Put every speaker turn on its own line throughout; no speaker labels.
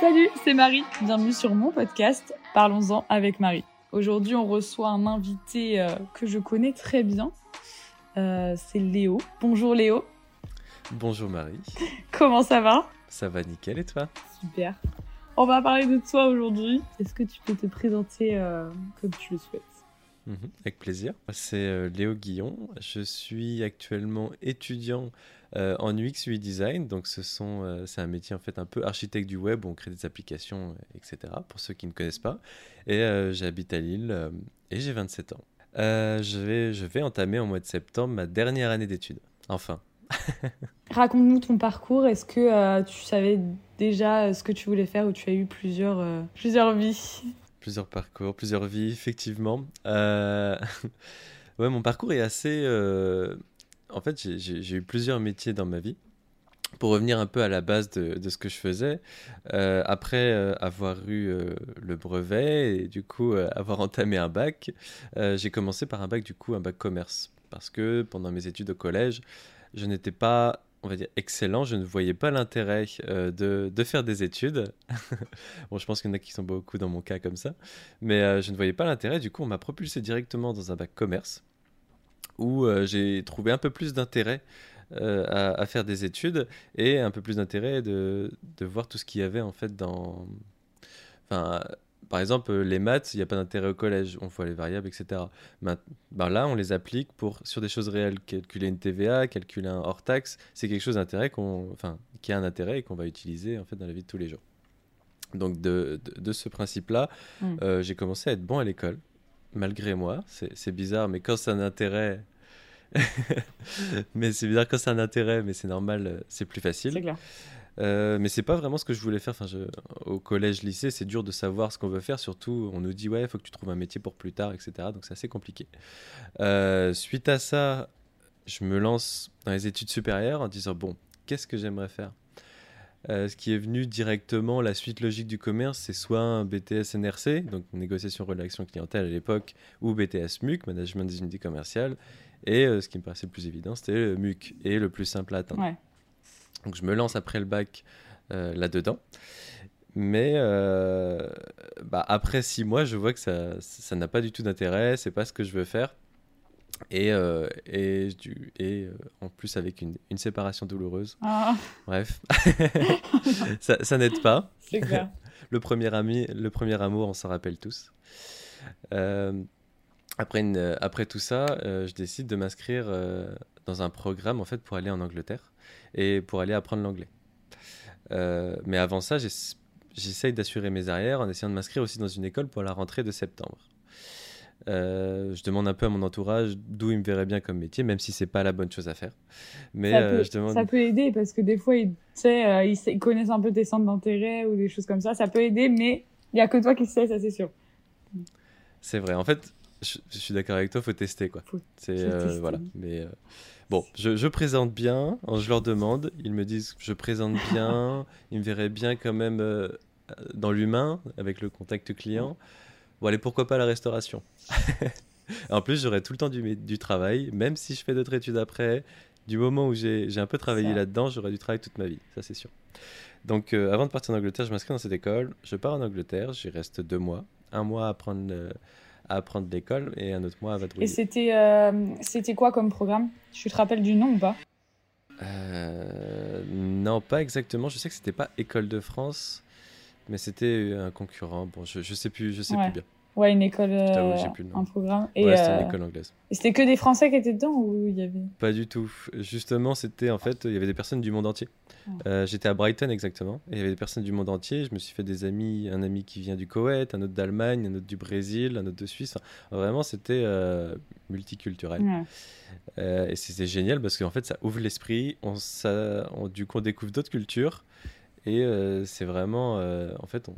Salut, c'est Marie. Bienvenue sur mon podcast Parlons-en avec Marie. Aujourd'hui, on reçoit un invité euh, que je connais très bien. Euh, c'est Léo. Bonjour Léo.
Bonjour Marie.
Comment ça va?
Ça va nickel et toi?
Super. On va parler de toi aujourd'hui. Est-ce que tu peux te présenter euh, comme tu le souhaites?
Mhm, Avec plaisir. C'est Léo Guillon. Je suis actuellement étudiant en UX UI design. Donc ce sont, c'est un métier en fait un peu architecte du web. Où on crée des applications, etc. Pour ceux qui ne connaissent pas. Et j'habite à Lille et j'ai 27 ans. je, vais, je vais entamer au mois de septembre ma dernière année d'études. Enfin.
Raconte-nous ton parcours. Est-ce que euh, tu savais déjà euh, ce que tu voulais faire ou tu as eu plusieurs, euh, plusieurs vies?
Plusieurs parcours, plusieurs vies, effectivement. ouais, mon parcours est assez. En fait, j'ai eu plusieurs métiers dans ma vie. Pour revenir un peu à la base de, de ce que je faisais, après avoir eu le brevet et du coup avoir entamé un bac, j'ai commencé par un bac du coup un bac commerce parce que pendant mes études au collège, je n'étais pas, on va dire, excellent. Je ne voyais pas l'intérêt euh, de, faire des études. bon, je pense qu'il y en a qui sont beaucoup dans mon cas comme ça. Mais euh, je ne voyais pas l'intérêt. Du coup, on m'a propulsé directement dans un bac commerce où euh, j'ai trouvé un peu plus d'intérêt à, à, faire des études et un peu plus d'intérêt de, de, voir tout ce qu'il y avait en fait dans. Enfin, par exemple, euh, les maths, il n'y a pas d'intérêt au collège, on voit les variables, etc. Ben là, on les applique pour, sur des choses réelles. Calculer une TVA, calculer un hors-taxe, c'est quelque chose d'intérêt qu'on, enfin, qui a un intérêt et qu'on va utiliser en fait dans la vie de tous les jours. Donc de, de, ce principe-là, mm. euh, j'ai commencé à être bon à l'école, malgré moi. C'est bizarre, mais quand c'est un intérêt, mais c'est bizarre quand c'est un intérêt, mais c'est normal, euh, c'est plus facile. C'est clair. Euh, mais c'est pas vraiment ce que je voulais faire. Au collège, lycée, c'est dur de savoir ce qu'on veut faire. Surtout, on nous dit ouais, il faut que tu trouves un métier pour plus tard, etc. Donc c'est assez compliqué. Euh, suite à ça, je me lance dans les études supérieures en disant bon, qu'est-ce que j'aimerais faire? Euh, ce qui est venu directement, la suite logique du commerce, c'est soit un BTS NRC, donc négociation relation clientèle à l'époque, ou BTS MUC, management des unités commerciales. Et ce qui me paraissait le plus évident, c'était le MUC et le plus simple à atteindre. Donc je me lance après le bac euh, là-dedans. Mais euh, bah, après six mois, je vois que ça n'a pas du tout d'intérêt, c'est pas ce que je veux faire. Et, euh, et, et en plus avec une, une séparation douloureuse. Ah. Bref, ça, ça n'aide pas. C'est clair. le, premier ami, le premier amour, on s'en rappelle tous. après, une, après tout ça, je décide de m'inscrire dans un programme en fait pour aller en Angleterre et pour aller apprendre l'anglais. Euh, mais avant ça, j'essaye d'assurer mes arrières en essayant de m'inscrire aussi dans une école pour la rentrée de septembre. Euh, je demande un peu à mon entourage d'où il me verrait bien comme métier, même si c'est pas la bonne chose à faire.
Mais ça, euh, peut, je demande... ça peut aider parce que des fois, ils, ils connaissent un peu tes centres d'intérêt ou des choses comme ça. Ça peut aider, mais il y a que toi qui sais, ça c'est sûr.
C'est vrai. En fait, je, suis d'accord avec toi, faut tester quoi. C'est voilà. Mais Bon, je, présente bien, je leur demande, ils me disent je présente bien, ils me verraient bien quand même euh, dans l'humain, avec le contact client. Bon, allez, pourquoi pas la restauration? En plus, j'aurai tout le temps du, du, travail, même si je fais d'autres études après. Du moment où j'ai un peu travaillé là-dedans, j'aurai du travail toute ma vie, ça c'est sûr. Donc, euh, avant de partir en Angleterre, je m'inscris dans cette école. Je pars en Angleterre, j'y reste deux mois. Un mois à apprendre à apprendre l'école et un autre mois à vadrouiller.
Et c'était euh, c'était quoi comme programme? Tu te rappelles du nom ou pas?
Euh, Non, pas exactement. Je sais que c'était pas École de France, mais c'était un concurrent. Bon, je, je sais plus, je sais plus bien.
Ouais, une école, euh, un programme.
Et ouais, c'était une euh, école anglaise.
Et c'était que des Français qui étaient dedans ou il y avait
Pas du tout. Justement, c'était en fait, il y avait des personnes du monde entier. Ah. Euh, j'étais à Brighton exactement, et il y avait des personnes du monde entier. Je me suis fait des amis, un ami qui vient du Koweït, un autre d'Allemagne, un autre du Brésil, un autre de Suisse. vraiment, c'était multiculturel. et c'était génial parce qu'en fait, ça ouvre l'esprit. On, ça, on, du coup, on découvre d'autres cultures. Et c'est vraiment, en fait, on,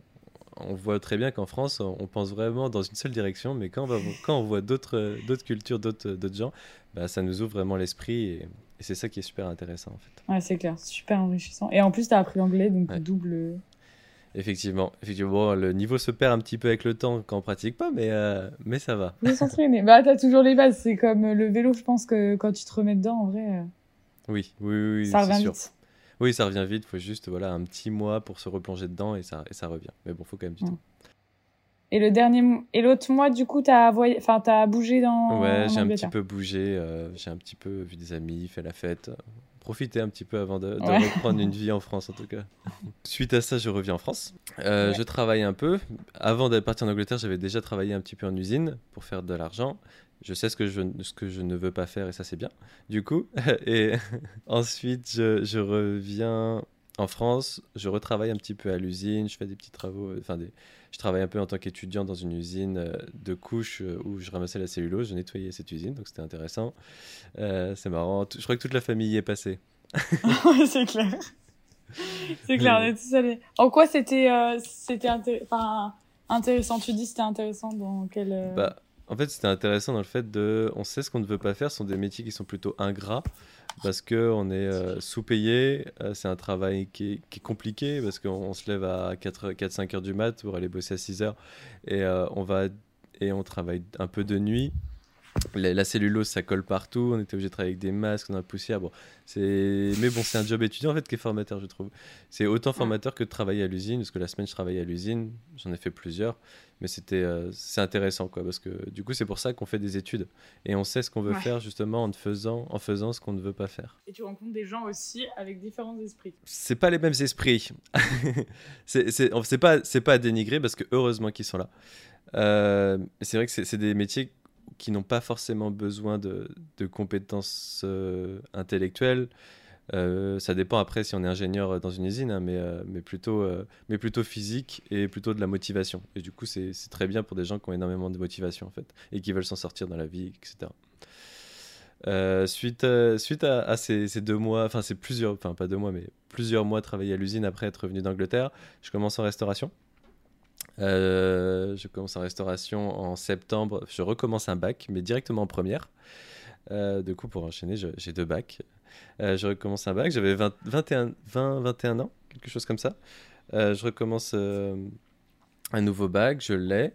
on voit très bien qu'en France, on pense vraiment dans une seule direction, mais quand on, va, quand on voit d'autres cultures, d'autres gens, bah, ça nous ouvre vraiment l'esprit et, c'est ça qui est super intéressant en fait.
Ouais, c'est clair, super enrichissant. Et en plus, tu as appris l'anglais, donc double.
Effectivement, effectivement le niveau se perd un petit peu avec le temps quand on pratique pas, mais, euh, mais ça va.
Faut s'entraîner. Bah, t'as toujours les bases. C'est comme le vélo, je pense que quand tu te remets dedans, en vrai.
Oui, oui, oui.
ça revient vite.
Oui, ça revient vite. Il faut juste voilà, un petit mois pour se replonger dedans et ça, et ça revient. Mais bon, faut quand même du temps.
Et le dernier et l'autre mois, du coup, t'as voy... enfin, as bougé dans.
Ouais, j'ai un petit peu bougé. Euh, j'ai un petit peu vu des amis, fait la fête profiter un petit peu avant de, reprendre une vie en France en tout cas. Suite à ça, je reviens en France. Euh, je travaille un peu. Avant de partir en Angleterre, j'avais déjà travaillé un petit peu en usine pour faire de l'argent. Je sais ce que je, ce que je ne veux pas faire et ça c'est bien. Du coup, et ensuite je, je reviens en France, je retravaille un petit peu à l'usine, je fais des petits travaux, enfin des, je travaille un peu en tant qu'étudiant dans une usine euh, de couches euh, où je ramassais la cellulose, je nettoyais cette usine, donc c'était intéressant. Euh, c'est marrant, je crois que toute la famille y est passée.
c'est clair. C'est clair, on est tous allés. En quoi c'était c'était intéressant? Tu dis c'était intéressant dans quel...
Bah, en fait, c'était intéressant dans le fait de... On sait ce qu'on ne veut pas faire, ce sont des métiers qui sont plutôt ingrats parce qu'on est euh, sous-payé. Euh, c'est un travail qui est, compliqué parce qu'on se lève à 4-5 heures du mat pour aller bosser à 6 heures et, euh, on, va, et on travaille un peu de nuit. La, cellulose, ça colle partout. On était obligé de travailler avec des masques dans la poussière. Bon, mais bon, c'est un job étudiant en fait qui est formateur, je trouve. C'est autant formateur que de travailler à l'usine, parce que la semaine je travaillais à l'usine, j'en ai fait plusieurs mais c'était euh, c'est intéressant quoi parce que du coup c'est pour ça qu'on fait des études et on sait ce qu'on veut faire justement en faisant en faisant ce qu'on ne veut pas faire.
Et tu rencontres des gens aussi avec différents esprits.
C'est pas les mêmes esprits. c'est c'est pas c'est pas à dénigrer parce que heureusement qu'ils sont là. Euh, c'est vrai que c'est des métiers qui n'ont pas forcément besoin de, compétences euh, intellectuelles. Euh, ça dépend après si on est ingénieur dans une usine, hein, mais, euh, mais, plutôt, physique et plutôt de la motivation. Et du coup, c'est très bien pour des gens qui ont énormément de motivation en fait et qui veulent s'en sortir dans la vie, etc. suite à, ces, deux mois, enfin c'est plusieurs, enfin pas deux mois, mais plusieurs mois travailler à l'usine après être revenu d'Angleterre, je commence en restauration. Je commence en restauration en septembre. Je recommence un bac, mais directement en première. du coup, pour enchaîner, j'ai deux bacs. Euh, je recommence un bac, j'avais 20, 21, 20, 21 ans, quelque chose comme ça. Euh, je recommence euh, un nouveau bac, je l'ai.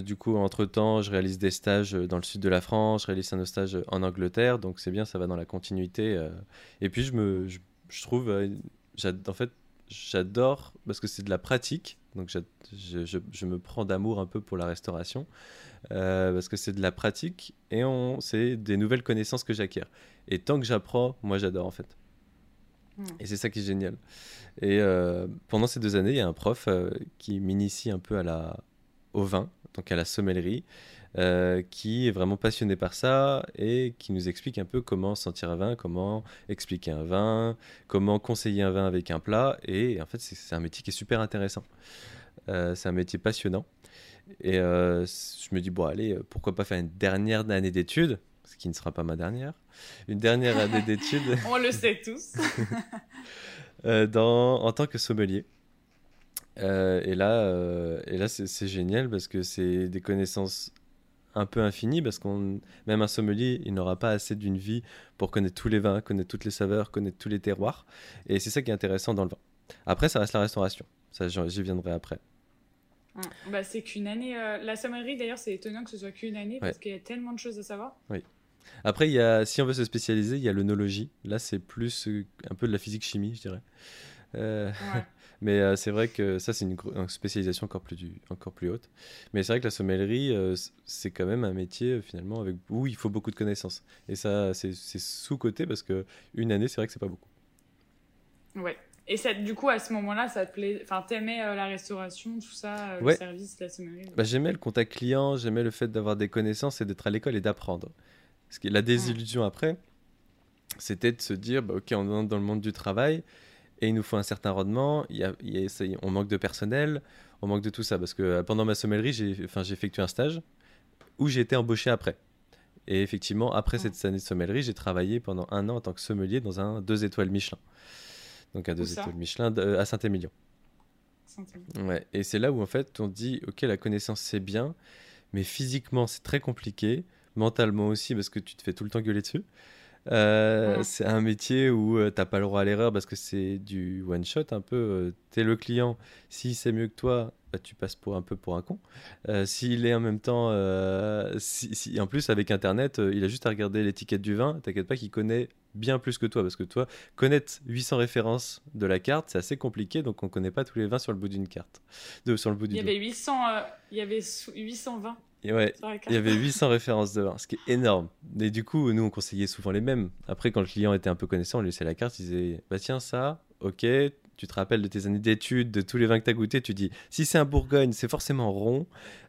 du coup, entre-temps, je réalise des stages dans le sud de la France, je réalise un stage en Angleterre, donc c'est bien, ça va dans la continuité. Et puis, je, me, je, trouve, en fait, j'adore, parce que c'est de la pratique, donc je, je, je me prends d'amour un peu pour la restauration. Euh, parce que c'est de la pratique et c'est des nouvelles connaissances que j'acquiers. Et tant que j'apprends, moi j'adore en fait. Hmm. Et c'est ça qui est génial. Et euh, pendant ces deux années, il y a un prof euh, qui m'initie un peu à la, au vin, donc à la sommellerie, qui est vraiment passionné par ça et qui nous explique un peu comment sentir un vin, comment expliquer un vin, comment conseiller un vin avec un plat. Et en fait, c'est un métier qui est super intéressant. c'est un métier passionnant. Et euh, je me dis, bon, allez, pourquoi pas faire une dernière année d'études, ce qui ne sera pas ma dernière, une dernière année d'études.
On le sait tous.
euh, dans, en tant que sommelier. Euh, et là, euh, et là c'est génial parce que c'est des connaissances un peu infinies parce qu'on même un sommelier il n'aura pas assez d'une vie pour connaître tous les vins connaître toutes les saveurs connaître tous les terroirs et c'est ça qui est intéressant dans le vin après ça reste la restauration ça j'y viendrai après
bah, c'est qu'une année. Euh, la sommellerie, d'ailleurs, c'est étonnant que ce soit qu'une année parce qu'il y a tellement de choses à savoir.
Oui. Après, il y a, si on veut se spécialiser, il y a l'œnologie. Là, c'est plus euh, un peu de la physique-chimie, je dirais. Euh, mais c'est vrai que ça, c'est une, spécialisation encore plus, encore plus haute. Mais c'est vrai que la sommellerie, c'est quand même un métier finalement avec, où il faut beaucoup de connaissances. Et ça, c'est sous-côté parce que une année, c'est vrai que c'est pas beaucoup.
Ouais. Et ça, du coup, à ce moment-là, ça te plaît, enfin, t'aimais euh, la restauration, tout ça, euh, le service, la sommellerie.
Bah, j'aimais le contact client, j'aimais le fait d'avoir des connaissances et d'être à l'école et d'apprendre. La désillusion après, c'était de se dire, bah, ok, on est dans le monde du travail et il nous faut un certain rendement. Il y a, on manque de personnel, on manque de tout ça parce que euh, pendant ma sommellerie, j'ai, enfin, j'ai effectué un stage où j'ai été embauché après. Et effectivement, après cette année de sommellerie, j'ai travaillé pendant un an en tant que sommelier dans un deux étoiles Michelin donc à deux étoiles Michelin, euh, à Saint-Émilion. ouais, et c'est là où en fait on dit ok la connaissance c'est bien, mais physiquement c'est très compliqué, mentalement aussi parce que tu te fais tout le temps gueuler dessus. Euh, c'est un métier où tu t'as pas le droit à l'erreur parce que c'est du one shot un peu. tu es le client, si c'est mieux que toi, bah, tu passes pour un peu pour un con. S'il est en même temps, si, en plus avec Internet, il a juste à regarder l'étiquette du vin. T'inquiète pas qu'il connaît bien plus que toi parce que toi, connaître 800 références de la carte, c'est assez compliqué. Donc on connaît pas tous les vins sur le bout d'une carte, de, sur le bout
du. Il y avait 800, il y avait 820
ouais, il y avait 800 références de vin, ce qui est énorme. Et du coup, nous, on conseillait souvent les mêmes. Après, quand le client était un peu connaissant, on lui laissait la carte, il disait Bah tiens, ça, ok, tu te rappelles de tes années d'études, de tous les vins que tu as goûtés, tu dis si c'est un Bourgogne, c'est forcément rond,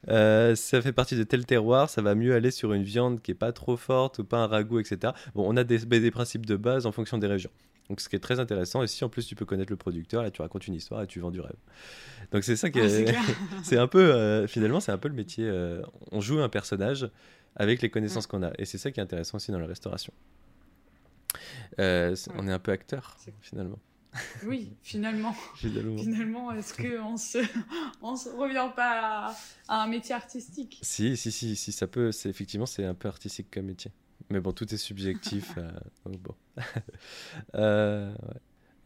euh, ça fait partie de tel terroir, ça va mieux aller sur une viande qui est pas trop forte ou pas un ragoût, etc. Bon, on a des, des principes de base en fonction des régions. Donc ce qui est très intéressant, et si en plus tu peux connaître le producteur, là tu racontes une histoire et tu vends du rêve. Donc c'est ça qui est, c'est un peu, euh, finalement c'est un peu le métier, euh, on joue un personnage avec les connaissances qu'on a, et c'est ça qui est intéressant aussi dans la restauration. Euh, on est un peu acteur finalement.
Oui, finalement. finalement. est-ce qu'on se, on se revient pas à, un métier artistique?
Si, si, si, si, ça peut. Effectivement, c'est un peu artistique comme métier. Mais bon, tout est subjectif. euh, bon. euh,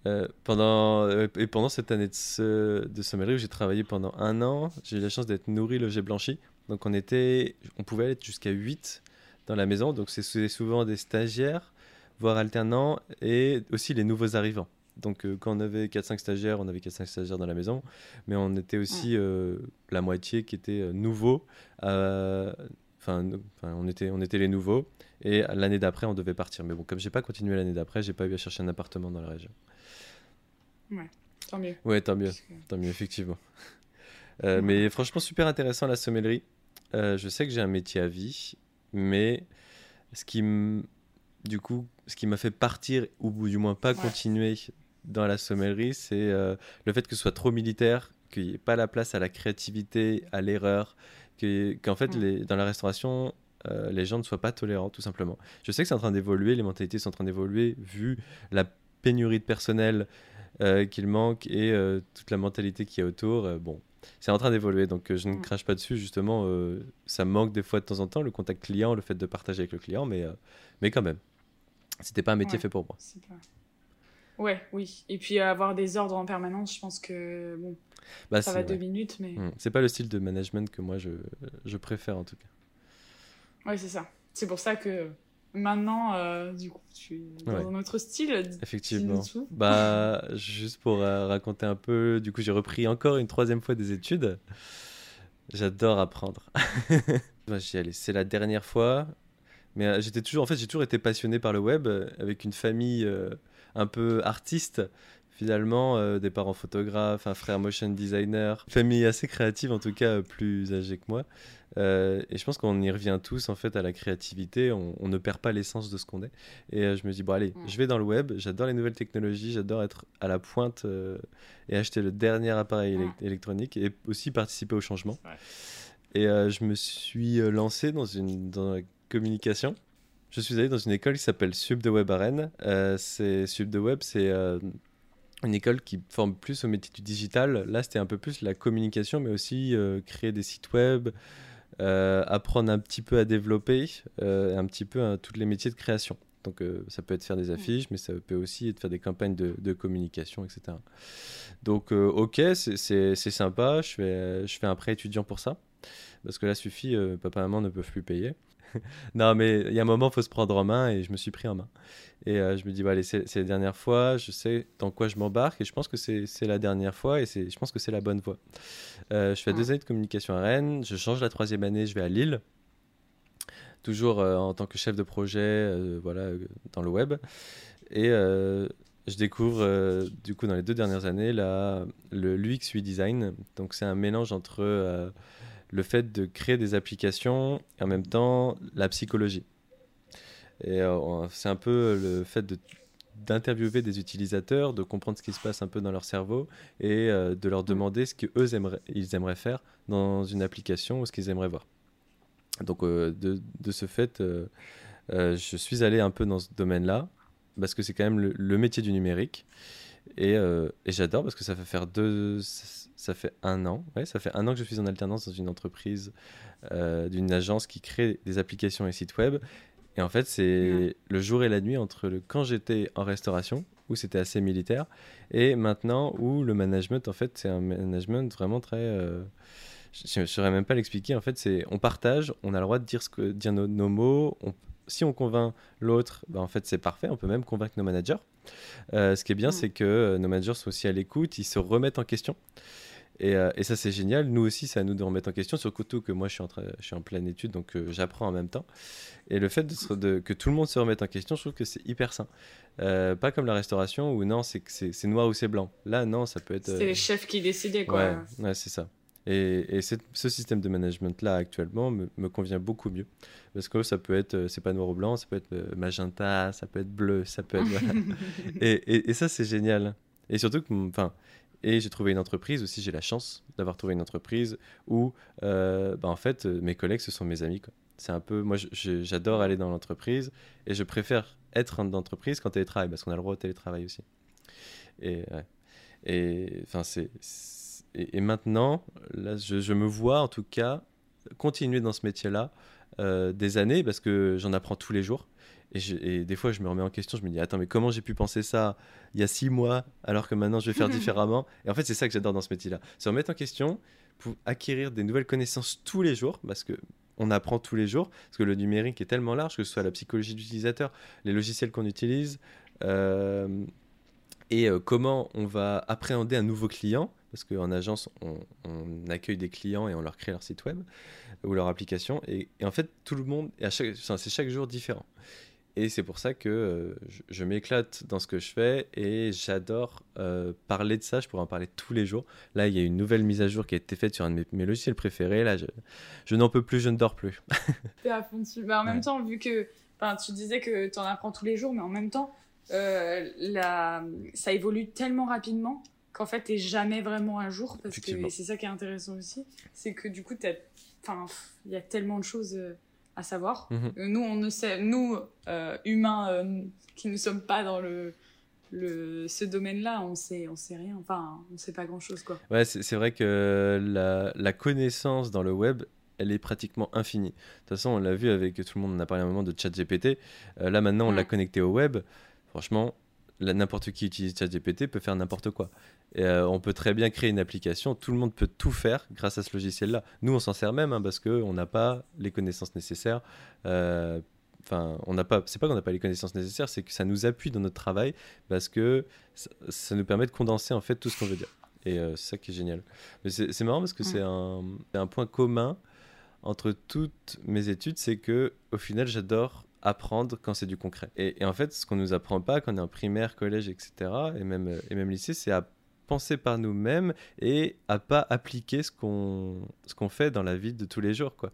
euh, pendant, et pendant cette année de, de sommellerie où j'ai travaillé pendant un an, j'ai eu la chance d'être nourri, logé, blanchi. Donc on, était, on pouvait être jusqu'à 8 dans la maison. Donc c'est souvent des stagiaires, voire alternants, et aussi les nouveaux arrivants. Donc euh, quand on avait 4-5 stagiaires, on avait 4-5 stagiaires dans la maison, mais on était aussi la moitié qui était nouveau. Enfin, on était, on était les nouveaux. Et l'année d'après, on devait partir. Mais bon, comme j'ai pas continué l'année d'après, j'ai pas eu à chercher un appartement dans la région.
Ouais, tant mieux.
Ouais, tant mieux, tant mieux, effectivement. Euh, mais franchement, super intéressant la sommellerie. Euh, je sais que j'ai un métier à vie, mais ce qui du coup, ce qui m'a fait partir ou du moins pas continuer dans la sommellerie, c'est euh, le fait que ce soit trop militaire, qu'il n'y ait pas la place à la créativité, à l'erreur, qu'en fait, les, dans la restauration, euh, les gens ne soient pas tolérants, tout simplement. Je sais que c'est en train d'évoluer, les mentalités sont en train d'évoluer, vu la pénurie de personnel euh, qu'il manque et euh, toute la mentalité qui est autour. bon, c'est en train d'évoluer, donc je ne mm. crache pas dessus, justement. ça manque des fois de temps en temps, le contact client, le fait de partager avec le client, mais, mais quand même, c'était pas un métier fait pour moi.
Ouais, oui. Et puis avoir des ordres en permanence, je pense que bon, bah, ça va deux minutes, mais. Mm.
C'est pas le style de management que moi je, je préfère en tout cas.
Oui, c'est ça. C'est pour ça que maintenant, euh, du coup, tu es dans un autre style.
Effectivement. Bah, juste pour euh, raconter un peu, du coup, j'ai repris encore une troisième fois des études. J'adore apprendre. J'y allais. C'est la dernière fois. Mais euh, j'étais toujours, en fait, j'ai toujours été passionné par le web, avec une famille un peu artiste finalement, des parents photographes, un frère motion designer, famille assez créative en tout cas, plus âgée que moi. Euh, et je pense qu'on y revient tous en fait à la créativité. On, ne perd pas l'essence de ce qu'on est. Et euh, je me dis bon allez, je vais dans le web. J'adore les nouvelles technologies. J'adore être à la pointe euh, et acheter le dernier appareil électronique et aussi participer au changement. Et je me suis lancé dans une dans la communication. Je suis allé dans une école qui s'appelle Sub de Web à Rennes. c'est Sub de Web, c'est une école qui forme plus au métier du digital. Là, c'était un peu plus la communication, mais aussi créer des sites web, euh, apprendre un petit peu à développer, euh, un petit peu à tous les métiers de création. Donc euh, ça peut être faire des affiches, mais ça peut aussi être faire des campagnes de, communication, etc. Donc ok, c'est sympa, je fais, je fais un prêt étudiant pour ça, parce que là suffit, papa et maman ne peuvent plus payer. non, mais il y a un moment, il faut se prendre en main et je me suis pris en main. Et euh, je me dis, bah, allez, c'est la dernière fois, je sais dans quoi je m'embarque et je pense que c'est la dernière fois et je pense que c'est la bonne voie. Euh, je fais deux années de communication à Rennes, je change la troisième année, je vais à Lille, toujours euh, en tant que chef de projet voilà, dans le web. Et je découvre, du coup, dans les deux dernières années, là, le l'UX UI Design. Donc, c'est un mélange entre le fait de créer des applications et en même temps la psychologie. Et euh, c'est un peu le fait de d'interviewer des utilisateurs, de comprendre ce qui se passe un peu dans leur cerveau et euh, de leur demander ce qu'eux aimeraient, ils aimeraient faire dans une application ou ce qu'ils aimeraient voir. Donc euh, de, de, ce fait, je suis allé un peu dans ce domaine-là parce que c'est quand même le, métier du numérique et, et j'adore parce que ça fait faire deux, ça fait un an. Ouais, ça fait un an que je suis en alternance dans une entreprise, d'une agence qui crée des applications et sites web Et en fait, c'est le jour et la nuit entre le quand j'étais en restauration, où c'était assez militaire, et maintenant où le management, en fait, c'est un management vraiment très. Euh, je ne saurais même pas l'expliquer. En fait, c'est on partage, on a le droit de dire, ce que, dire nos, mots. si on convainc l'autre, ben, en fait, c'est parfait. On peut même convaincre nos managers. Euh, ce qui est bien, mm. c'est que euh, nos managers sont aussi à l'écoute, ils se remettent en question. Euh, et, ça, c'est génial. Nous aussi, c'est à nous de remettre en question, surtout que moi, je suis en, je suis en pleine étude, donc euh, j'apprends en même temps. Et le fait de, que tout le monde se remette en question, je trouve que c'est hyper sain. Euh, pas comme la restauration où non, c'est c'est noir ou c'est blanc. Là, non, ça peut être.
C'est les chefs qui décidaient, quoi.
Ouais, c'est ça. Et, et ce système de management-là, actuellement, me, me, convient beaucoup mieux. Parce que ça peut être, c'est pas noir ou blanc, ça peut être magenta, ça peut être bleu, ça peut être. et, et, ça, c'est génial. Et surtout que, enfin, et j'ai trouvé une entreprise aussi, j'ai la chance d'avoir trouvé une entreprise où, euh, bah, en fait, euh, mes collègues, ce sont mes amis. C'est un peu, moi, j'adore aller dans l'entreprise et je préfère être dans l'entreprise qu'en télétravail parce qu'on a le droit au télétravail aussi. Et, et enfin, c'est, et, maintenant, là, je, me vois en tout cas continuer dans ce métier-là euh, des années parce que j'en apprends tous les jours. Et, des fois, je me remets en question, je me dis, attends, mais comment j'ai pu penser ça il y a six mois, alors que maintenant je vais faire différemment? Et en fait, c'est ça que j'adore dans ce métier-là. Se remettre en question pour acquérir des nouvelles connaissances tous les jours, parce que on apprend tous les jours, parce que le numérique est tellement large, que ce soit la psychologie d'utilisateur, les logiciels qu'on utilise, euh, et euh, comment on va appréhender un nouveau client, parce qu'en agence, on, accueille des clients et on leur crée leur site web ou leur application, et, en fait, tout le monde, c'est chaque jour différent. Et c'est pour ça que euh, je, m'éclate dans ce que je fais et j'adore euh, parler de ça. Je pourrais en parler tous les jours. Là, il y a une nouvelle mise à jour qui a été faite sur un de mes, logiciels préférés. Là, je, n'en peux plus, je ne dors plus.
à fond dessus. Bah, en même temps, vu que tu disais que tu en apprends tous les jours, mais en même temps, euh, la... ça évolue tellement rapidement qu'en fait, tu n'es jamais vraiment à jour. Parce que c'est ça qui est intéressant aussi. C'est que du coup, il y a tellement de choses à savoir. Mhm. Euh, nous, on ne sait, nous, euh, humains euh, qui ne sommes pas dans le, le, ce domaine-là, on sait, on sait rien. Enfin, on sait pas grand-chose, quoi.
Ouais, c'est vrai que la, la, connaissance dans le web, elle est pratiquement infinie. De toute façon, on l'a vu avec tout le monde, on a parlé un moment de ChatGPT. là, maintenant, on l'a connecté au web. Franchement, n'importe qui utilise ChatGPT peut faire n'importe quoi. Et, euh, on peut très bien créer une application, tout le monde peut tout faire grâce à ce logiciel-là. Nous, on s'en sert même hein, parce qu'on n'a pas les connaissances nécessaires. Euh, enfin, on n'a pas. C'est pas qu'on n'a pas les connaissances nécessaires, c'est que ça nous appuie dans notre travail parce que ça, nous permet de condenser en fait tout ce qu'on veut dire. Et euh, c'est ça qui est génial. Mais c'est marrant parce que c'est un, un, point commun entre toutes mes études, c'est que au final, j'adore apprendre quand c'est du concret. Et, en fait, ce qu'on nous apprend pas quand on est en primaire, collège, etc., et même, et même lycée, c'est à penser par nous-mêmes et à pas appliquer ce qu'on ce qu'on fait dans la vie de tous les jours, quoi.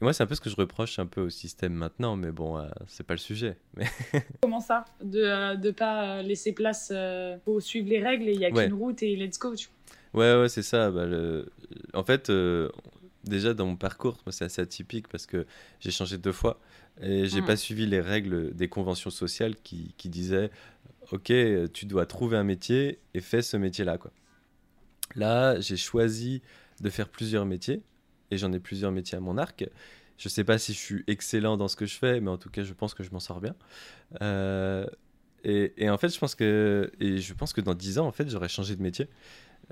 moi, c'est un peu ce que je reproche un peu au système maintenant, mais bon, euh, c'est pas le sujet. Mais...
Comment ça? De ne pas laisser place euh, pour suivre les règles et il y a qu'une route et let's go, tu
Ouais, ouais, c'est ça. Bah, le... En fait, euh, déjà dans mon parcours, c'est assez atypique parce que j'ai changé deux fois. Et j'ai n'ai hmm. pas suivi les règles des conventions sociales qui, qui, disaient Ok, tu dois trouver un métier et fais ce métier-là. Quoi. Là, j'ai choisi de faire plusieurs métiers et j'en ai plusieurs métiers à mon arc. Je ne sais pas si je suis excellent dans ce que je fais, mais en tout cas, je pense que je m'en sors bien. Euh, et, et, en fait, je pense que, et je pense que dans 10 ans, en fait, j'aurais changé de métier.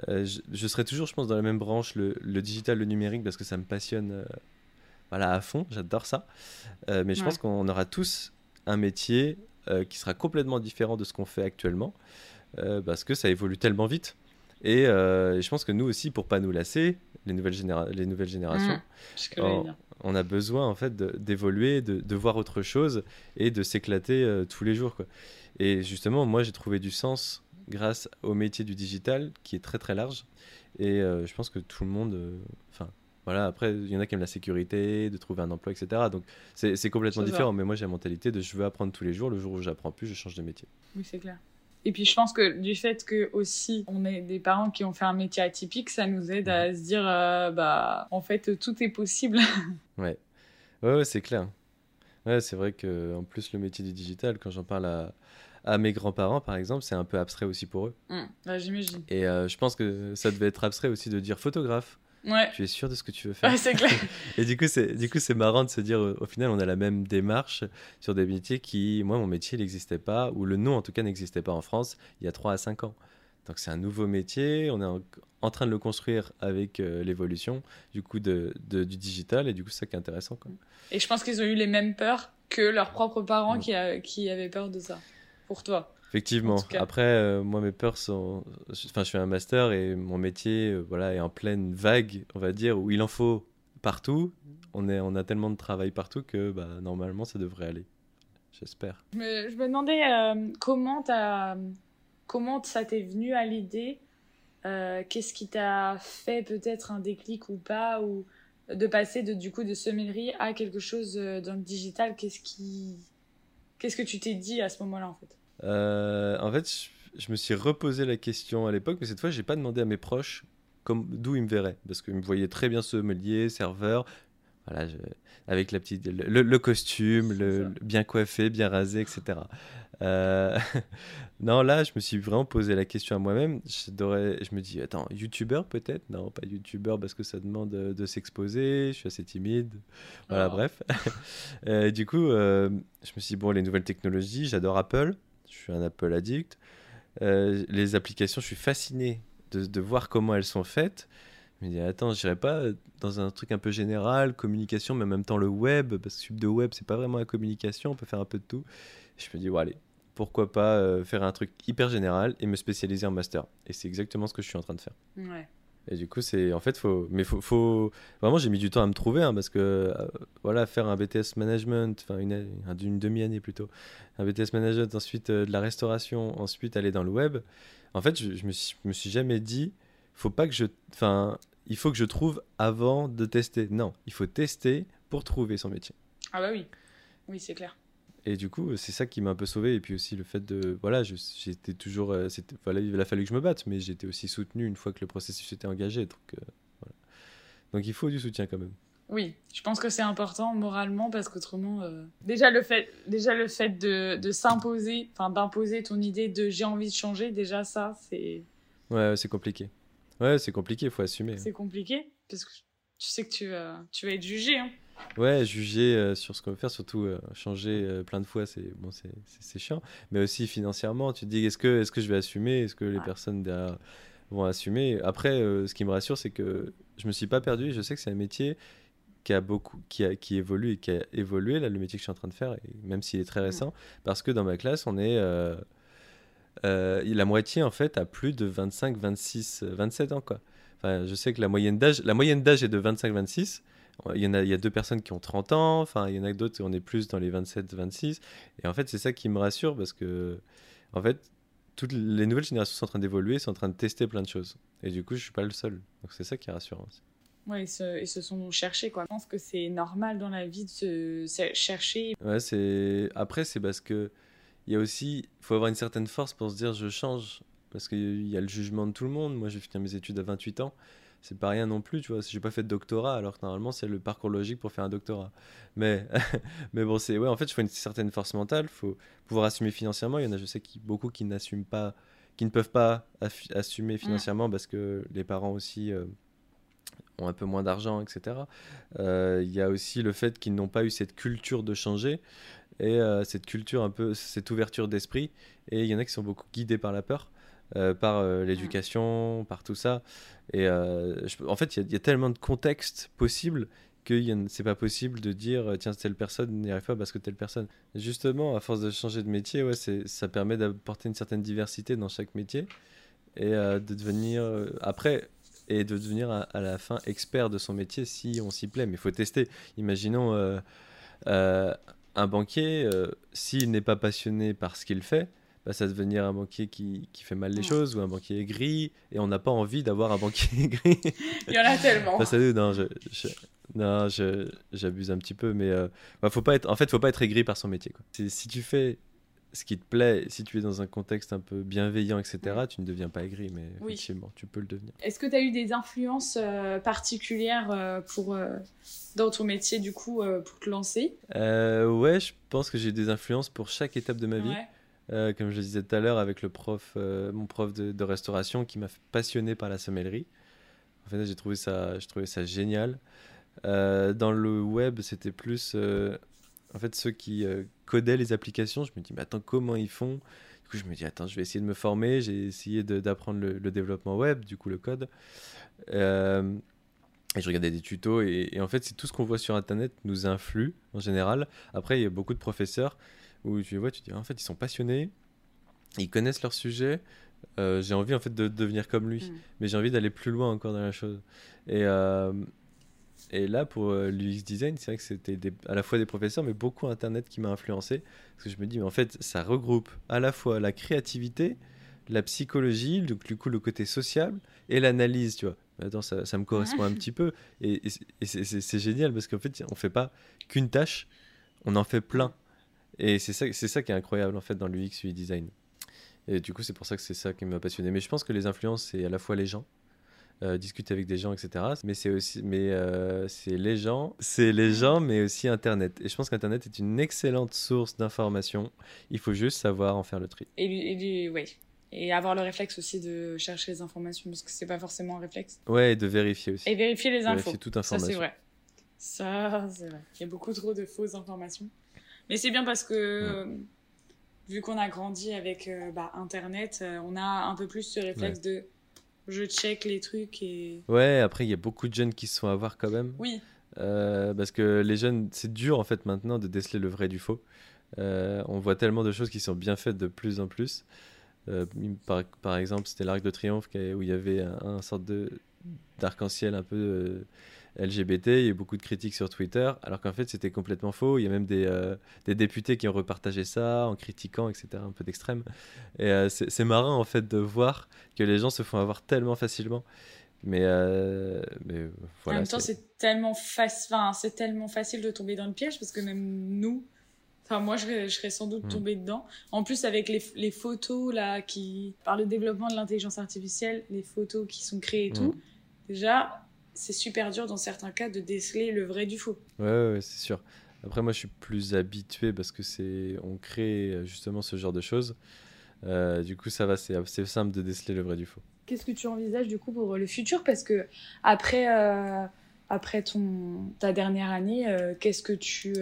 Euh, je, je, serai toujours, je pense, dans la même branche, le, le digital, le numérique, parce que ça me passionne euh, voilà, à fond, j'adore ça. Mais je pense qu'on aura tous un métier euh, qui sera complètement différent de ce qu'on fait actuellement, euh, parce que ça évolue tellement vite. Et je pense que nous aussi, pour pas nous lasser, les nouvelles, les nouvelles générations, mmh, on, a besoin en fait d'évoluer, de, de, voir autre chose et de s'éclater tous les jours. Quoi. Et justement, moi, j'ai trouvé du sens grâce au métier du digital, qui est très très large. Et je pense que tout le monde, enfin voilà, après, il y en a qui aiment la sécurité, de trouver un emploi, etc. Donc, c'est complètement différent. Mais moi, j'ai la mentalité de je veux apprendre tous les jours. Le jour où j'apprends plus, je change de métier.
Oui, c'est clair. Et puis, je pense que du fait que aussi, on est des parents qui ont fait un métier atypique, ça nous aide à mhm. se dire, euh, bah, en fait, tout est possible.
ouais. Ouais, c'est clair. Ouais, c'est vrai que en plus, le métier du digital, quand j'en parle à, à mes grands-parents, par exemple, c'est un peu abstrait aussi pour eux.
Mmh. j'imagine.
Et euh, je pense que ça devait être abstrait aussi de dire photographe
Ouais.
Tu es sûr de ce que tu veux faire?
Ouais, c'est clair.
Et du coup, c'est du coup c'est marrant de se dire au, au final on a la même démarche sur des métiers qui moi mon métier il n'existait pas ou le nom en tout cas n'existait pas en France il y a 3 à 5 ans. Donc c'est un nouveau métier, on est en, en train de le construire avec euh, l'évolution du coup de, de- du digital et du coup c'est ça qui est intéressant quoi.
Et je pense qu'ils ont eu les mêmes peurs que leurs propres parents qui, a- qui avaient peur de ça. Pour toi.
Effectivement. Après, euh, moi, mes peurs sont. Enfin, je fais un master et mon métier euh, voilà, est en pleine vague, on va dire, où il en faut partout. On, est, on a tellement de travail partout que bah, normalement, ça devrait aller. J'espère.
Je me, je me demandais euh, comment, t'as- comment ça t'est venu à l'idée Qu'est-ce qui t'a fait peut-être un déclic ou pas ou de passer de, du coup de sommellerie à quelque chose dans le digital? Qu'est-ce qui... Qu'est-ce que tu t'es dit à ce moment-là en fait?
Euh, en fait, je, je me suis reposé la question à l'époque, mais cette fois, j'ai pas demandé à mes proches d'où ils me verraient. Parce qu'ils me voyaient très bien sommelier, serveur. Voilà, je- avec la petite, le, costume, le, bien coiffé, bien rasé, etc. Euh, non, là, je me suis vraiment posé la question à moi-même. Je, me dis, attends, youtubeur peut-être? Non, pas youtubeur parce que ça demande de, de s'exposer. Je suis assez timide. Voilà,
Oh.
bref. Euh, du coup, euh, je me suis dit, bon, les nouvelles technologies, j'adore Apple. Je suis un Apple addict. Euh, les applications, je suis fasciné de, voir comment elles sont faites. Je me dis, attends, j'irai pas dans un truc un peu général, communication, mais en même temps le web, parce que sub de web, c'est pas vraiment la communication, on peut faire un peu de tout. Je me dis, bon, allez, pourquoi pas euh, faire un truc hyper général et me spécialiser en master. Et c'est exactement ce que je suis en train de faire.
Ouais.
Et du coup, c'est en fait, faut, mais faut, faut... vraiment, j'ai mis du temps à me trouver hein, parce que euh, voilà, faire un BTS management, enfin une, un- une demi-année plutôt, un BTS management, ensuite euh, de la restauration, ensuite aller dans le web. En fait, je, je me suis, je me suis jamais dit, faut pas que je, enfin, il faut que je trouve avant de tester. Non, il faut tester pour trouver son métier.
Ah bah oui. Oui, c'est clair.
Et du coup, c'est ça qui m'a un peu sauvé. Et puis aussi le fait de. Voilà, j'étais toujours. euh, voilà, il a fallu que je me batte, mais j'étais aussi soutenu une fois que le processus était engagé. Donc, euh, voilà. donc il faut du soutien quand même.
Oui, je pense que c'est important moralement parce qu'autrement, euh, déjà le fait, déjà le fait de, de s'imposer, enfin d'imposer ton idée de j'ai envie de changer, déjà ça, c'est
Ouais, ouais, c'est compliqué. Ouais, c'est compliqué, il faut assumer.
c'est compliqué parce que tu sais que tu, vas- tu vas être jugé. Hein.
Ouais, juger euh, sur ce qu'on veut faire, surtout euh, changer euh, plein de fois, c'est bon, c'est c'est- c'est chiant. Mais aussi financièrement, tu te dis est-ce que, est-ce que je vais assumer? Est-ce que les
Ouais.
personnes derrière vont assumer? Après, ce qui me rassure, c'est que je me suis pas perdu. Je sais que c'est un métier qui a beaucoup, qui, a, qui évolue et qui a évolué, là, le métier que je suis en train de faire, et même s'il est très récent, parce que dans ma classe, on est. euh, euh, la moitié, en fait, a plus de 25, 26, euh, 27 ans, quoi. Enfin, je sais que la moyenne d'âge, la moyenne d'âge est de 25-26. Il y en a, il y a deux personnes qui ont 30 ans. Enfin, il y en a d'autres, on est plus dans les 27-26. Et en fait, c'est ça qui me rassure parce que, en fait, toutes les nouvelles générations sont en train d'évoluer, sont en train de tester plein de choses. Et du coup, je suis pas le seul. Donc c'est ça qui est rassurant. aussi.
Ouais, ils se, ils se sont cherchés quoi. Je pense que c'est normal dans la vie de se, se chercher.
Ouais, c'est après c'est parce que il y a aussi faut avoir une certaine force pour se dire je change parce qu'il y a le jugement de tout le monde. Moi, j'ai fini mes études à 28 ans. C'est pas rien non plus, tu vois. J'ai pas fait de doctorat alors que normalement c'est le parcours logique pour faire un doctorat. Mais mais bon, c'est ouais, en fait, il faut une certaine force mentale, faut pouvoir assumer financièrement. Il y en a, je sais, qui beaucoup qui n'assument pas, qui ne peuvent pas assumer financièrement parce que les parents aussi euh, ont un peu moins d'argent, etc. Euh, Il y a aussi le fait qu'ils n'ont pas eu cette culture de changer et euh, cette culture un peu, cette ouverture d'esprit. Et il y en a qui sont beaucoup guidés par la peur, euh, par euh, l'éducation, par tout ça. Et euh, en fait, il y, a- tellement de contextes possibles que c'est pas possible de dire tiens telle personne n'y arrive pas parce que telle personne. Justement, à force de changer de métier, ouais, ça permet d'apporter une certaine diversité dans chaque métier et de devenir après et de devenir à, à la fin expert de son métier si on s'y plaît. Mais il faut tester. Imaginons un banquier, s'il n'est pas passionné par ce qu'il fait, bah, ça va devenir un banquier qui, qui fait mal les choses ou un banquier aigri et on n'a pas envie d'avoir un banquier aigri.
Il y en a tellement.
Face à nous, non, je, je- non, je- j'abuse un petit peu, mais euh, bah, faut pas être, en fait, faut pas être aigri par son métier. Quoi. Si tu fais ce qui te plaît, si tu es dans un contexte un peu bienveillant, etc., tu ne deviens pas aigri, mais
Oui.
effectivement, tu peux le devenir.
Est-ce que tu as eu des influences euh, particulières euh, pour, euh, dans ton métier du coup pour te lancer?
Ouais, je pense que j'ai eu des influences pour chaque étape de ma vie.
Ouais.
Euh, comme je le disais tout à l'heure avec le prof, euh, mon prof de, restauration qui m'a passionné par la sommellerie. En fait, j'ai trouvé ça, je trouvais ça génial. Euh, dans le web, c'était plus, en fait, ceux qui codaient les applications. Je me dis, mais attends, comment ils font? Du coup, je me dis, attends, je vais essayer de me former. J'ai essayé d'apprendre le, le, développement web, du coup, le code. et je regardais des tutos. Et, et en fait, c'est tout ce qu'on voit sur Internet nous influe en général. Après, il y a beaucoup de professeurs où tu vois, tu dis, en fait, ils sont passionnés, ils connaissent leur sujet. Euh, j'ai envie en fait de, devenir comme lui, mm. mais j'ai envie d'aller plus loin encore dans la chose. Et, euh, et là, pour euh, l'UX design, c'est vrai que c'était à la fois des professeurs, mais beaucoup Internet qui m'a influencé. Parce que je me dis, mais en fait, ça regroupe à la fois la créativité, la psychologie, donc du coup le côté social et l'analyse, tu vois. Attends, ça, ça me correspond un petit peu. Et, et c'est génial parce qu'en fait, on fait pas qu'une tâche, on en fait plein. Et c'est ça, ça qui est incroyable en fait dans l'UX UI design. Et du coup, c'est pour ça que c'est ça qui m'a passionné. Mais je pense que les influences, c'est à la fois les gens, euh, discuter avec des gens, etc. Mais c'est aussi, mais euh, c'est les gens, c'est les gens, mais aussi Internet. Et je pense qu'Internet est une excellente source d'information. Il faut juste savoir en faire le tri.
Et, et, ouais. et avoir le réflexe aussi de chercher les informations, parce que c'est pas forcément un réflexe.
Ouais, et de vérifier aussi.
Et vérifier les infos.
Vérifier toute information.
Ça, c'est vrai. Ça, c'est vrai. Il y a beaucoup trop de fausses informations. Mais c'est bien parce que. Vu qu'on a grandi avec euh, bah, Internet, euh, on a un peu plus ce réflexe de je check les trucs et.
Ouais, après, il y a beaucoup de jeunes qui se sont à voir quand même.
Oui.
Euh, parce que les jeunes, c'est dur en fait maintenant de déceler le vrai du faux. on voit tellement de choses qui sont bien faites de plus en plus. par, par, exemple, c'était l'Arc de Triomphe où il y avait un, un sorte de d'arc-en-ciel un peu LGBT, il y a eu beaucoup de critiques sur Twitter, alors qu'en fait c'était complètement faux. Il y a même des, euh, des, députés qui ont repartagé ça en critiquant, etc. Un peu d'extrême. Et euh, c'est marrant en fait de voir que les gens se font avoir tellement facilement. Mais, euh, mais voilà.
En même temps, c'est tellement, enfin, c'est tellement facile de tomber dans le piège parce que même nous, Enfin, moi, je serais, sans doute hmm. tombée dedans. En plus, avec les, les, photos, là, qui, par le développement de l'intelligence artificielle, les photos qui sont créées et tout, hmm. déjà, c'est super dur dans certains cas de déceler le vrai du faux.
Ouais, ouais, c'est sûr. Après, moi, je suis plus habitué parce que c'est, on crée euh, justement ce genre de choses. Euh, du coup, ça va, c'est assez simple de déceler le vrai du faux.
Qu'est-ce que tu envisages du coup pour le futur? Parce que après, euh, après ton, ta dernière année, qu'est-ce que tu,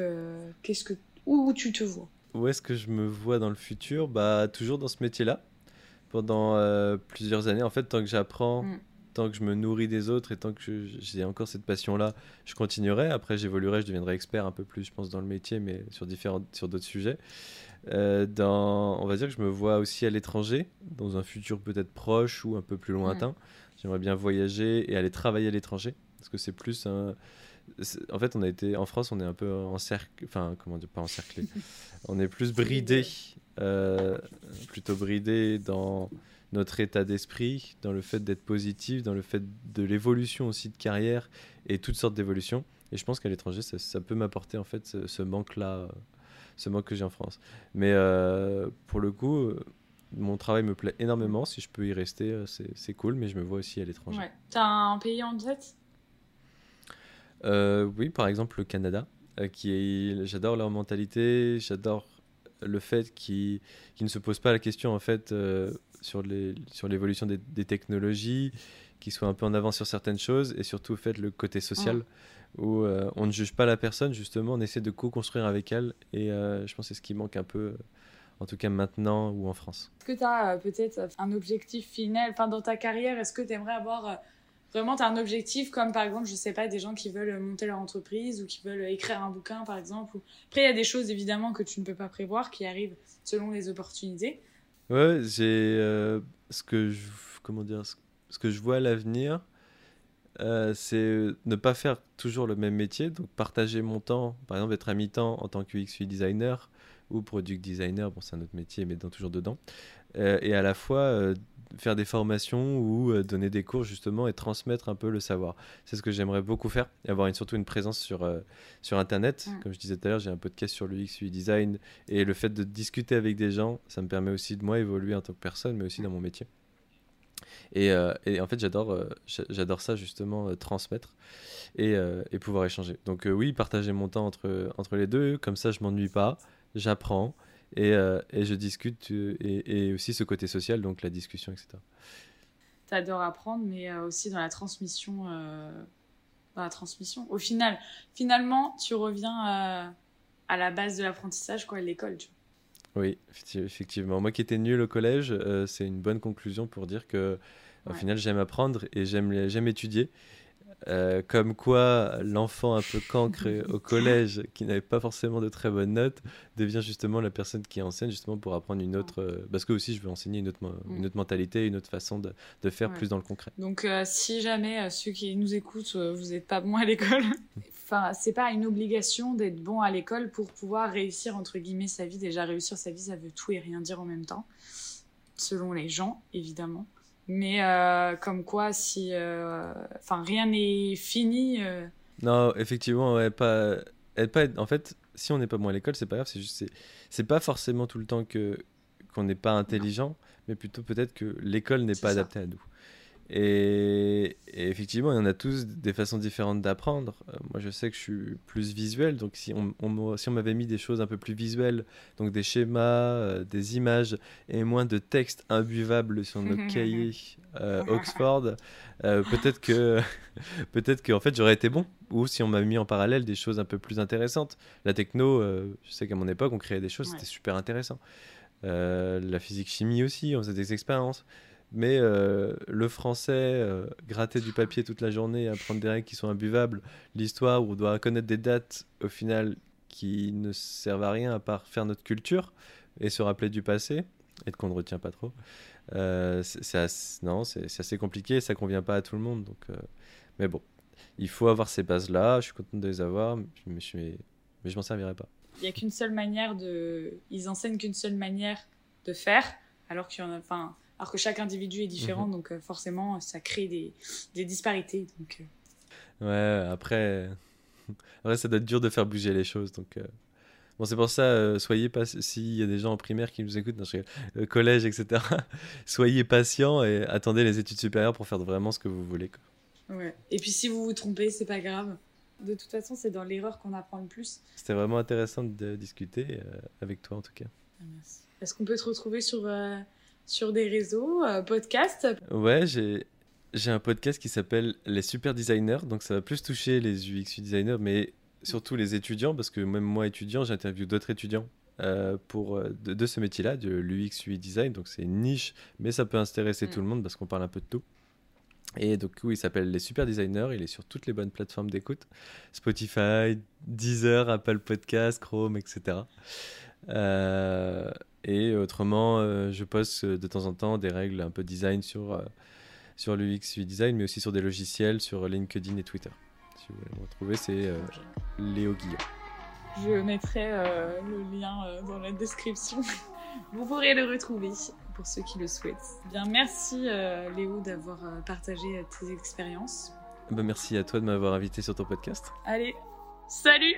qu'est-ce que, où, tu te vois?
Où est-ce que je me vois dans le futur? Bah, toujours dans ce métier-là, pendant plusieurs années. En fait, tant que j'apprends. Mm tant que je me nourris des autres et tant que j'ai encore cette passion-là, je continuerai. Après, j'évoluerai, je deviendrai expert un peu plus, je pense, dans le métier, mais sur différents, sur d'autres sujets. Euh, dans, on va dire que je me vois aussi à l'étranger, dans un futur peut-être proche ou un peu plus lointain. J'aimerais bien voyager et aller travailler à l'étranger, parce que c'est plus un... En fait, on a été en France, on est un peu en cercle, enfin comment dire, pas encerclé. on est plus bridé, euh, plutôt bridé dans notre état d'esprit, dans le fait d'être positif, dans le fait de l'évolution aussi de carrière et toutes sortes d'évolutions. Et je pense qu'à l'étranger, ça, peut m'apporter en fait ce, manque-là, ce manque que j'ai en France. Mais euh, pour le coup, euh, mon travail me plaît énormément. Si je peux y rester, euh, c'est cool, mais je me vois aussi à l'étranger.
Ouais. T'as un pays en tête
Oui, par exemple le Canada. qui j'adore leur mentalité, j'adore le fait qu'ils ne se posent pas la question en fait sur l'évolution sur des, des, technologies, qui soient un peu en avance sur certaines choses, et surtout fait le côté social, mm. où euh, on ne juge pas la personne, justement, on essaie de co-construire avec elle, et euh, je pense que c'est ce qui manque un peu, en tout cas maintenant ou en France.
Est-ce que tu as euh, peut-être un objectif final, enfin dans ta carrière, est-ce que tu aimerais avoir vraiment as un objectif comme par exemple je sais pas des gens qui veulent monter leur entreprise ou qui veulent écrire un bouquin par exemple après il y a des choses évidemment que tu ne peux pas prévoir qui arrivent selon les opportunités
Ouais, j'ai euh, ce que je, comment dire, ce, que je vois à l'avenir, euh, c'est ne pas faire toujours le même métier, donc partager mon temps, par exemple être à mi-temps en tant que UX designer ou product designer, bon c'est un autre métier mais dans, toujours dedans, euh, et à la fois faire des formations ou euh, donner des cours justement et transmettre un peu le savoir. C'est ce que j'aimerais beaucoup faire et avoir une, surtout une présence sur, euh, sur Internet. Mm. Comme je disais tout à l'heure, j'ai un podcast sur l'UX, UI design et le fait de discuter avec des gens, ça me permet aussi de moi évoluer en tant que personne, mais aussi dans mon métier. Et, euh, et en fait, j'adore, j'adore ça justement, transmettre et, et, pouvoir échanger. Donc oui, partager mon temps entre, entre les deux, comme ça je m'ennuie pas, j'apprends et, et, je discute et, et, aussi ce côté social, donc la discussion, etc.
tu adores apprendre, mais aussi dans la transmission. dans la transmission. Au final, finalement, tu reviens à, à la base de l'apprentissage, quoi, l'école.
Oui, effectivement. Moi qui étais nul au collège, c'est une bonne conclusion pour dire que au final, j'aime apprendre et j'aime étudier. Euh, comme quoi l'enfant un peu cancre au collège qui n'avait pas forcément de très bonnes notes devient justement la personne qui enseigne justement pour apprendre une autre euh, parce que aussi je veux enseigner une autre, une mm. autre mentalité une autre façon de, de faire plus dans le concret.
Donc euh, si jamais ceux qui nous écoutent vous n'êtes pas bons à l'école enfin c'est pas une obligation d'être bon à l'école pour pouvoir réussir entre guillemets sa vie. Déjà réussir sa vie ça veut tout et rien dire en même temps selon les gens évidemment mais euh, comme quoi, si, euh, enfin, rien n'est fini. Euh.
Non, effectivement, ouais, pas, pas. En fait, si on n'est pas bon à l'école, c'est pas grave. C'est juste, c'est pas forcément tout le temps que qu'on n'est pas intelligent, mais plutôt peut-être que l'école n'est pas adaptée à nous. Et, effectivement, il y en a tous des façons différentes d'apprendre. Euh, moi, je sais que je suis plus visuel, donc si on, si on m'avait mis des choses un peu plus visuelles, donc des schémas, euh, des images et moins de textes imbuvables sur nos cahiers euh, Oxford, peut-être que, peut-être que en fait, j'aurais été bon. Ou si on m'a mis en parallèle des choses un peu plus intéressantes. La techno, je sais qu'à mon époque, on créait des choses, c'était super intéressant. la physique-chimie aussi, on faisait des expériences. Mais euh, le français, euh, gratter du papier toute la journée, apprendre des règles qui sont imbuvables, l'histoire où on doit connaître des dates au final qui ne servent à rien à part faire notre culture et se rappeler du passé et qu'on ne retient pas trop. Euh, c'est assez, non, c'est assez compliqué, ça convient pas à tout le monde. Donc, mais bon, il faut avoir ces bases-là. Je suis content de les avoir, mais je, mais m'en servirai pas.
Il n'y a qu'une seule manière de. Ils enseignent qu'une seule manière de faire, alors qu'il y en a. Enfin, alors que chaque individu est différent, mhm. donc euh, forcément, ça crée des, des disparités. Donc,
euh. Ouais, après... après, ça doit être dur de faire bouger les choses, donc... Euh. Bon, c'est pour ça, soyez pas s'il y a des gens en primaire qui nous écoutent, dans le collège, etc. soyez patients et attendez les études supérieures pour faire vraiment ce que vous voulez.
Quoi. Ouais. Et puis si vous vous trompez, c'est pas grave. De toute façon, c'est dans l'erreur qu'on apprend le plus.
C'était vraiment intéressant de discuter avec toi en tout cas.
Ah, Est-ce qu'on peut te retrouver sur sur des réseaux, euh, podcasts
Ouais, j'ai j'ai un podcast qui s'appelle Les Super Designers, donc ça va plus toucher les UX designers, mais surtout les étudiants, parce que même moi étudiant, j'interviewe d'autres étudiants euh, pour euh, de, ce métier-là, de l'UX UI design, donc c'est une niche, mais ça peut intéresser mm. tout le monde parce qu'on parle un peu de tout. Et donc, oui, il s'appelle Les Super Designers. Il est sur toutes les bonnes plateformes d'écoute Spotify, Deezer, Apple Podcasts, Chrome, etc. Euh, et autrement, euh, je poste euh, de temps en temps des règles un peu design sur, euh, sur l'UX design, mais aussi sur des logiciels, sur LinkedIn et Twitter. Si vous voulez me retrouver, c'est Léo Guillaume.
Je mettrai le lien dans la description. vous pourrez le retrouver pour ceux qui le souhaitent. Bien, merci Léo d'avoir partagé tes expériences.
Ben, merci à toi de m'avoir invité sur ton podcast.
Allez, salut